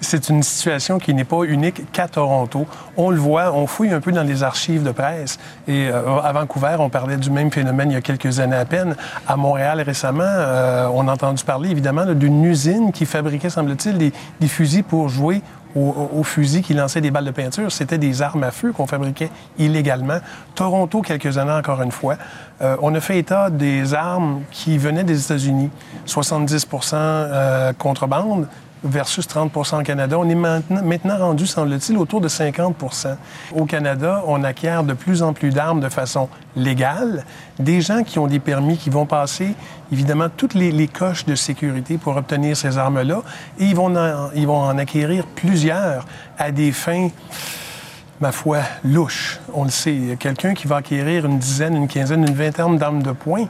c'est une situation qui n'est pas unique qu'à Toronto. On le voit, on fouille un peu dans les archives de presse. Et euh, à Vancouver, on parlait du même phénomène il y a quelques années à peine. À Montréal, récemment, euh, on a entendu parler évidemment d'une usine qui fabriquait, semble-t-il, des, fusils pour jouer aux, fusils qui lançaient des balles de peinture. C'était des armes à feu qu'on fabriquait illégalement. Toronto, quelques années encore une fois, euh, on a fait état des armes qui venaient des États-Unis. 70% euh, contrebande, versus 30% au Canada. On est maintenant, rendu, semble-t-il, autour de 50% Au Canada, on acquiert de plus en plus d'armes de façon légale. Des gens qui ont des permis, qui vont passer, évidemment, toutes les, coches de sécurité pour obtenir ces armes-là, et ils vont, ils vont en acquérir plusieurs à des fins ma foi, louches. On le sait. Quelqu'un qui va acquérir une dizaine, une quinzaine, une vingtaine d'armes de poing,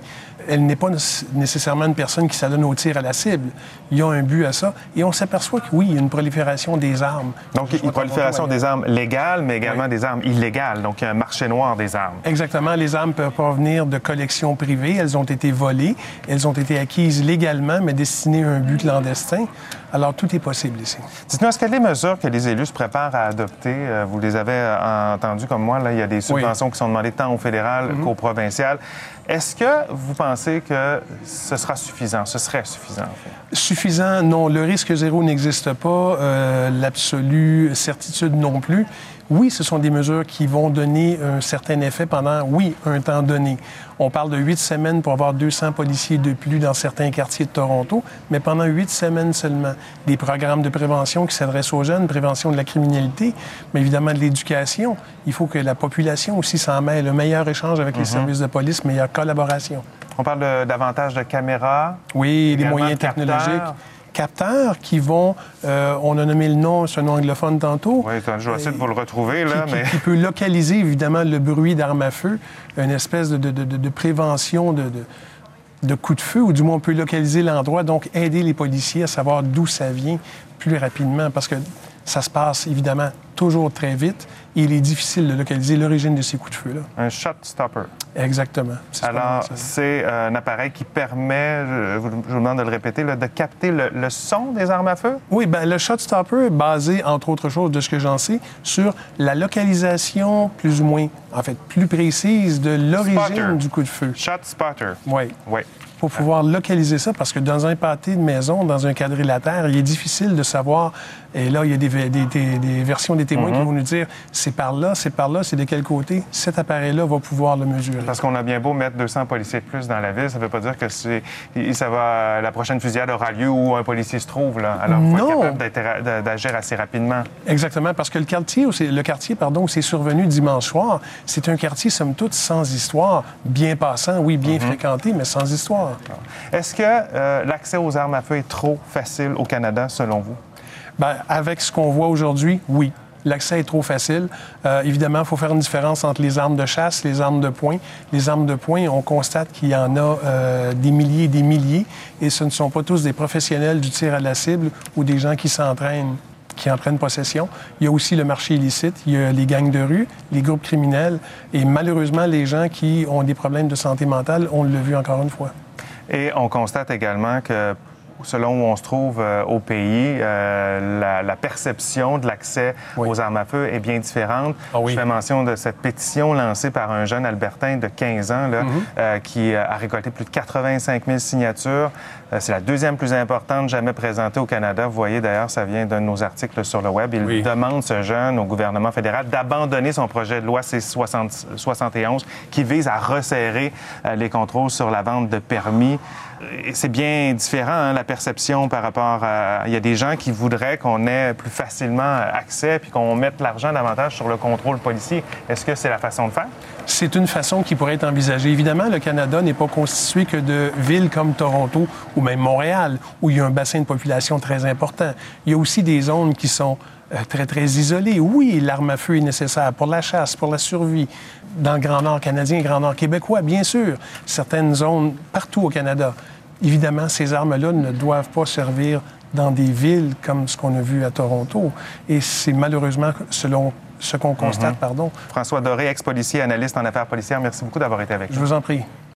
elle n'est pas nécessairement une personne qui s'adonne au tir à la cible. Il y a un but à ça. Et on s'aperçoit que oui, il y a une prolifération des armes. Donc, une prolifération des armes légales, mais également des armes illégales. Donc, il y a un marché noir des armes. Exactement. Les armes peuvent provenir de collections privées. Elles ont été volées. Elles ont été acquises légalement, mais destinées à un but clandestin. Alors, tout est possible ici. Dites-nous, est-ce que les mesures que les élus se préparent à adopter, euh, vous les avez euh, entendues comme moi, là, il y a des subventions qui sont demandées tant au fédéral mm-hmm. qu'au provincial. Est-ce que vous pensez que ce sera suffisant, ce serait suffisant? En fait? Suffisant, non. Le risque zéro n'existe pas. Euh, l'absolue certitude non plus. Oui, ce sont des mesures qui vont donner un certain effet pendant, oui, un temps donné. On parle de huit semaines pour avoir 200 policiers de plus dans certains quartiers de Toronto, mais pendant huit semaines seulement. Des programmes de prévention qui s'adressent aux jeunes, prévention de la criminalité, mais évidemment de l'éducation. Il faut que la population aussi s'en mêle. Le meilleur échange avec les mhm. services de police, meilleure collaboration. On parle davantage de caméras. Oui, des moyens technologiques capteurs qui vont, euh, on a nommé le nom, un nom anglophone tantôt. Oui, je vais essayer de vous le retrouver, là, mais... Qui, peut localiser, évidemment, le bruit d'armes à feu, une espèce de, de prévention de, de coups de feu, ou du moins on peut localiser l'endroit, donc aider les policiers à savoir d'où ça vient plus rapidement, parce que ça se passe évidemment toujours très vite et il est difficile de localiser l'origine de ces coups de feu-là. Un shot stopper. Exactement. Alors, c'est euh, un appareil qui permet, je vous, demande de le répéter, de capter le, son des armes à feu? Oui, bien, le shot stopper est basé, entre autres choses, de ce que j'en sais, sur la localisation plus ou moins, en fait, plus précise de l'origine du coup de feu. Shot spotter. Oui. Oui pour pouvoir localiser ça, parce que dans un pâté de maison, dans un quadrilatère, il est difficile de savoir. Et là, il y a des, versions des témoins qui mhm. vont nous dire c'est par là, c'est par là, c'est de quel côté. Cet appareil-là va pouvoir le mesurer. Parce qu'on a bien beau mettre 200 policiers de plus dans la ville, ça ne veut pas dire que c'est, ça va, la prochaine fusillade aura lieu où un policier se trouve. Là. Alors, il faut être capable d'agir assez rapidement. Exactement, parce que le quartier, le quartier pardon, où c'est survenu dimanche soir, c'est un quartier, somme toute, sans histoire, bien passant, oui, bien mhm. fréquenté, mais sans histoire. Est-ce que euh, l'accès aux armes à feu est trop facile au Canada, selon vous? Bien, avec ce qu'on voit aujourd'hui, oui. L'accès est trop facile. Euh, évidemment, il faut faire une différence entre les armes de chasse, les armes de poing. Les armes de poing, on constate qu'il y en a euh, des milliers et des milliers, et ce ne sont pas tous des professionnels du tir à la cible ou des gens qui s'entraînent qui en prennent possession. Il y a aussi le marché illicite, il y a les gangs de rue, les groupes criminels et malheureusement les gens qui ont des problèmes de santé mentale, on l'a vu encore une fois. Et on constate également que selon où on se trouve euh, au pays, euh, la, perception de l'accès aux armes à feu est bien différente. Ah Je fais mention de cette pétition lancée par un jeune Albertain de 15 ans là, euh, qui a récolté plus de 85 000 signatures. C'est la deuxième plus importante jamais présentée au Canada. Vous voyez d'ailleurs, ça vient d'un de nos articles sur le web. Il demande, ce jeune, au gouvernement fédéral d'abandonner son projet de loi C-71 qui vise à resserrer les contrôles sur la vente de permis c'est bien différent, hein, la perception par rapport à... Il y a des gens qui voudraient qu'on ait plus facilement accès puis qu'on mette l'argent davantage sur le contrôle policier. Est-ce que c'est la façon de faire? C'est une façon qui pourrait être envisagée. Évidemment, le Canada n'est pas constitué que de villes comme Toronto ou même Montréal, où il y a un bassin de population très important. Il y a aussi des zones qui sont très, très isolées. Oui, l'arme à feu est nécessaire pour la chasse, pour la survie. Dans le Grand Nord canadien et Grand Nord québécois, bien sûr. Certaines zones partout au Canada. Évidemment, ces armes-là ne doivent pas servir dans des villes comme ce qu'on a vu à Toronto. Et c'est malheureusement selon ce qu'on constate, mhm. pardon. François Doré, ex-policier, analyste en affaires policières, merci beaucoup d'avoir été avec nous. Je vous en prie.